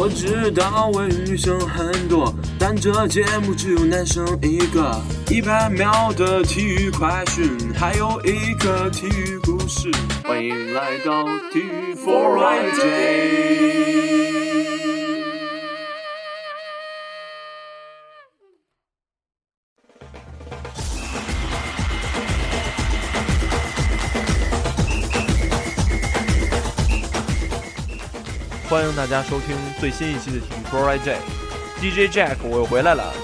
我知道为女生很多，但这节目只有男生一个。一百秒的体育快讯，还有一个体育故事。欢迎来到体育 Friday。欢迎大家收听最新一期的体育 Pro I J，DJ Jack 我又回来了。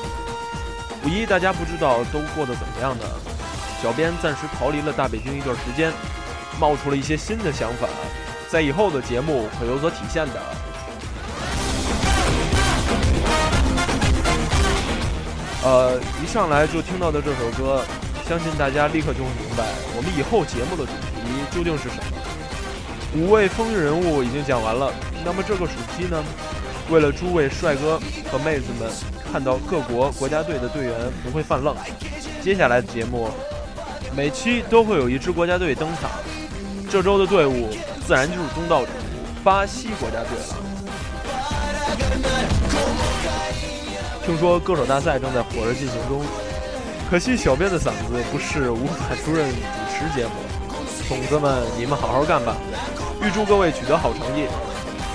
五一大家不知道都过得怎么样呢？小编暂时逃离了大北京一段时间，冒出了一些新的想法，在以后的节目会有所体现的。呃，一上来就听到的这首歌，相信大家立刻就会明白我们以后节目的主题究竟是什么。五位风云人物已经讲完了。那么这个暑期呢，为了诸位帅哥和妹子们看到各国国家队的队员不会犯愣，接下来的节目每期都会有一支国家队登场。这周的队伍自然就是东道主巴西国家队了。听说歌手大赛正在火热进行中，可惜小编的嗓子不是无法出任主持节目。筒子们，你们好好干吧！预祝各位取得好成绩。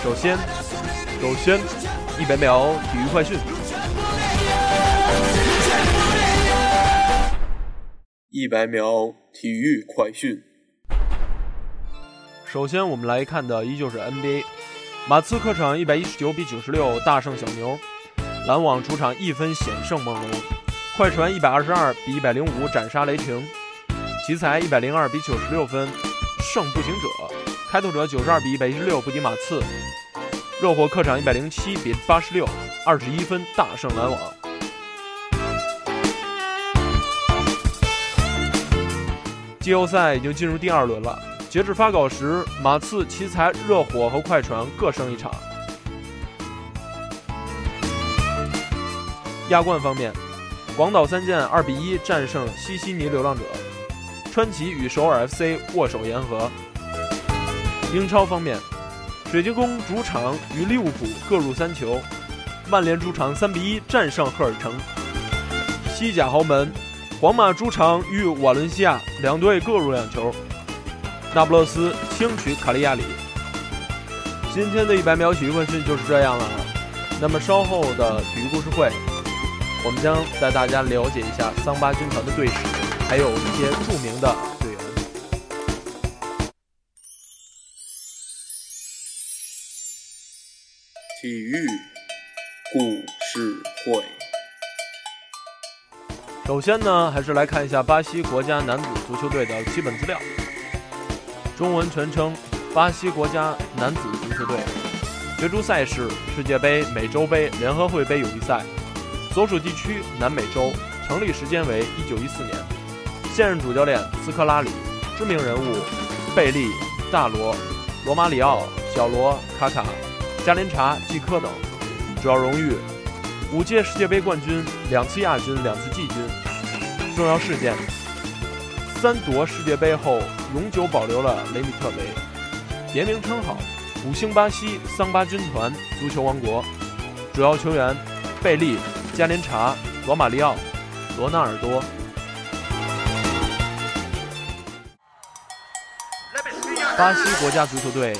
首先，首先，一百秒体育快讯。一百秒体育快讯。首先，我们来看的依旧是 NBA，马刺客场一百一十九比九十六大胜小牛，篮网主场一分险胜猛龙，快船一百二十二比一百零五斩杀雷霆，奇才一百零二比九十六分胜步行者。开拓者九十二比一百一十六不敌马刺，热火客场一百零七比八十六，二十一分大胜篮网。季后赛已经进入第二轮了，截至发稿时，马刺、奇才、热火和快船各胜一场。亚冠方面，广岛三剑二比一战胜西悉尼流浪者，川崎与首尔 FC 握手言和。英超方面，水晶宫主场与利物浦各入三球，曼联主场三比一战胜赫尔城。西甲豪门，皇马主场与瓦伦西亚两队各入两球，那不勒斯轻取卡利亚里。今天的一百秒体育快讯就是这样了。那么稍后的体育故事会，我们将带大家了解一下桑巴军团的队史，还有一些著名的。体育故事会。首先呢，还是来看一下巴西国家男子足球队的基本资料。中文全称：巴西国家男子足球队。角逐赛事：世界杯、美洲杯、联合会杯友谊赛。所属地区：南美洲。成立时间为一九一四年。现任主教练：斯科拉里。知名人物：贝利、大罗、罗马里奥、小罗、卡卡。加林查、季科等，主要荣誉：五届世界杯冠军，两次亚军，两次季军。重要事件：三夺世界杯后，永久保留了雷米特杯。别名称号：五星巴西桑巴军团足球王国。主要球员：贝利、加林查、罗马里奥、罗纳尔多。巴西国家足球队。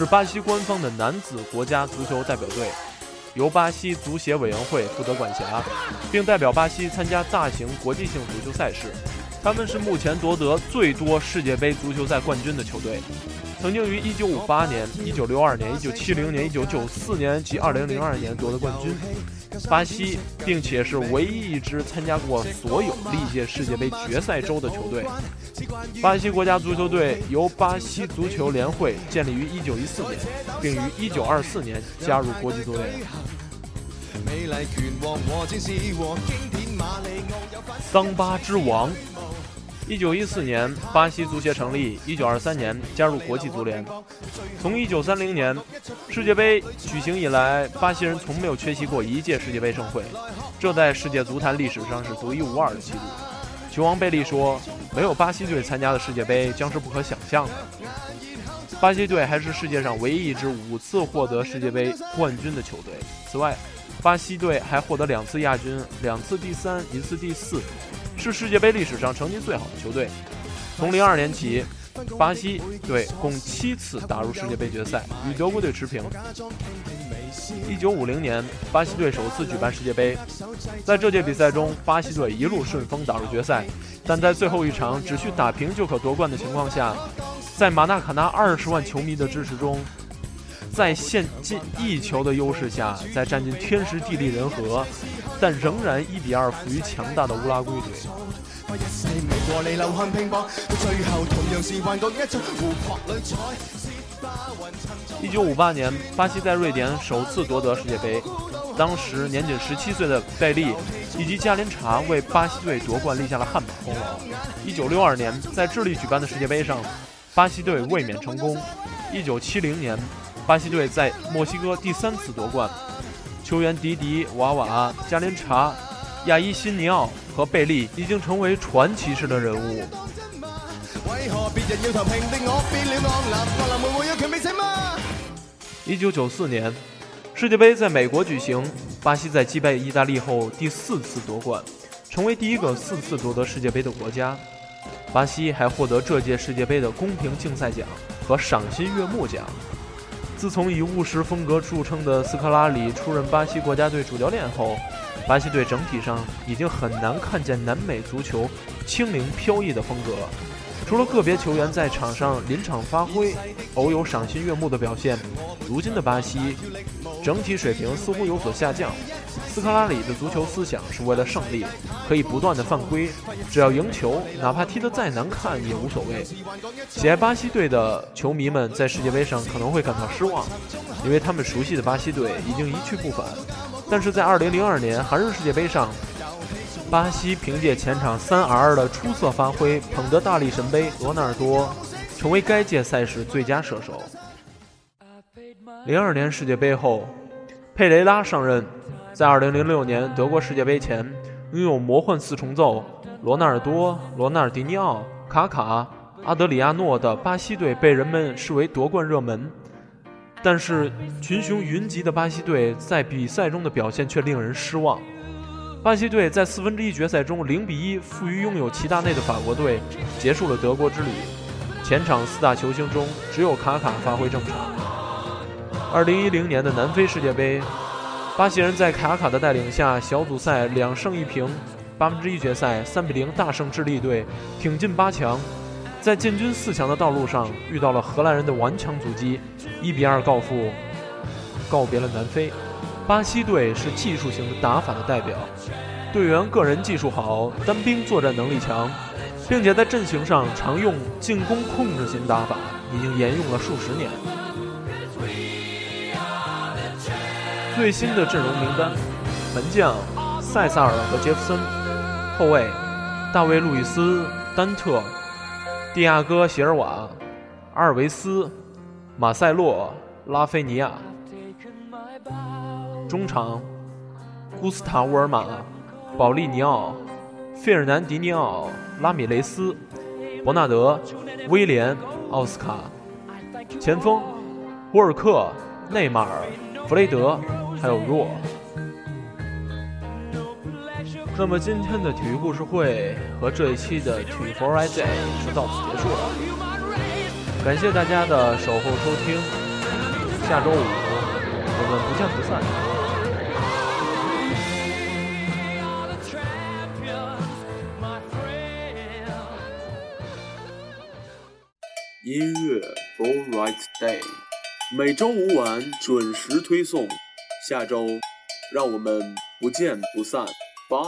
是巴西官方的男子国家足球代表队，由巴西足协委员会负责管辖，并代表巴西参加大型国际性足球赛事。他们是目前夺得最多世界杯足球赛冠军的球队，曾经于1958年、1962年、1970年、1994年及2002年夺得冠军。巴西，并且是唯一一支参加过所有历届世界杯决赛周的球队。巴西国家足球队由巴西足球联会建立于1914年，并于1924年加入国际足联。桑巴之王。一九一四年，巴西足协成立；一九二三年加入国际足联。从一九三零年世界杯举行以来，巴西人从没有缺席过一届世界杯盛会，这在世界足坛历史上是独一无二的记录。球王贝利说：“没有巴西队参加的世界杯将是不可想象的。”巴西队还是世界上唯一一支五次获得世界杯冠军的球队。此外，巴西队还获得两次亚军、两次第三、一次第四，是世界杯历史上成绩最好的球队。从零二年起，巴西队共七次打入世界杯决赛，与德国队持平。一九五零年，巴西队首次举办世界杯，在这届比赛中，巴西队一路顺风打入决赛，但在最后一场只需打平就可夺冠的情况下，在马纳卡纳二十万球迷的支持中。在现进一球的优势下，在占尽天时地利人和，但仍然一比二负于强大的乌拉圭队。一九五八年，巴西在瑞典首次夺得世界杯，当时年仅十七岁的贝利以及加林查为巴西队夺冠立下了汗马功劳。一九六二年，在智利举办的世界杯上，巴西队卫冕成功。一九七零年。巴西队在墨西哥第三次夺冠，球员迪迪、瓦瓦、加林查、亚伊辛尼奥和贝利已经成为传奇式的人物。一九九四年，世界杯在美国举行，巴西在击败意大利后第四次夺冠，成为第一个四次夺得世界杯的国家。巴西还获得这届世界杯的公平竞赛奖和赏心悦目奖。自从以务实风格著称的斯科拉里出任巴西国家队主教练后，巴西队整体上已经很难看见南美足球轻灵飘逸的风格。除了个别球员在场上临场发挥，偶有赏心悦目的表现，如今的巴西整体水平似乎有所下降。斯科拉里的足球思想是为了胜利，可以不断的犯规，只要赢球，哪怕踢得再难看也无所谓。喜爱巴西队的球迷们在世界杯上可能会感到失望，因为他们熟悉的巴西队已经一去不返。但是在2002年韩日世界杯上。巴西凭借前场三 R 的出色发挥，捧得大力神杯，罗纳尔多成为该届赛事最佳射手。零二年世界杯后，佩雷拉上任，在二零零六年德国世界杯前，拥有魔幻四重奏罗纳尔多、罗纳尔迪尼奥、卡卡、阿德里亚诺的巴西队被人们视为夺冠热门，但是群雄云集的巴西队在比赛中的表现却令人失望。巴西队在四分之一决赛中零比一负于拥有齐达内的法国队，结束了德国之旅。前场四大球星中，只有卡卡发挥正常。二零一零年的南非世界杯，巴西人在卡卡的带领下，小组赛两胜一平，八分之一决赛三比零大胜智利队，挺进八强。在进军四强的道路上，遇到了荷兰人的顽强阻击，一比二告负，告别了南非。巴西队是技术型打法的代表，队员个人技术好，单兵作战能力强，并且在阵型上常用进攻控制型打法，已经沿用了数十年。最新的阵容名单：门将塞萨尔和杰弗森，后卫大卫·路易斯、丹特、蒂亚戈·席尔瓦、阿尔维斯、马塞洛、拉菲尼亚。中场：古斯塔沃尔马、保利尼奥、费尔南迪尼奥、拉米雷斯、伯纳德、威廉、奥斯卡。前锋：沃尔克、内马尔、弗雷德，还有若。那么今天的体育故事会和这一期的体育 For Day 就到此结束了。感谢大家的守候收听，下周五我们不见不散。音乐 All right day，每周五晚准时推送。下周，让我们不见不散。拜。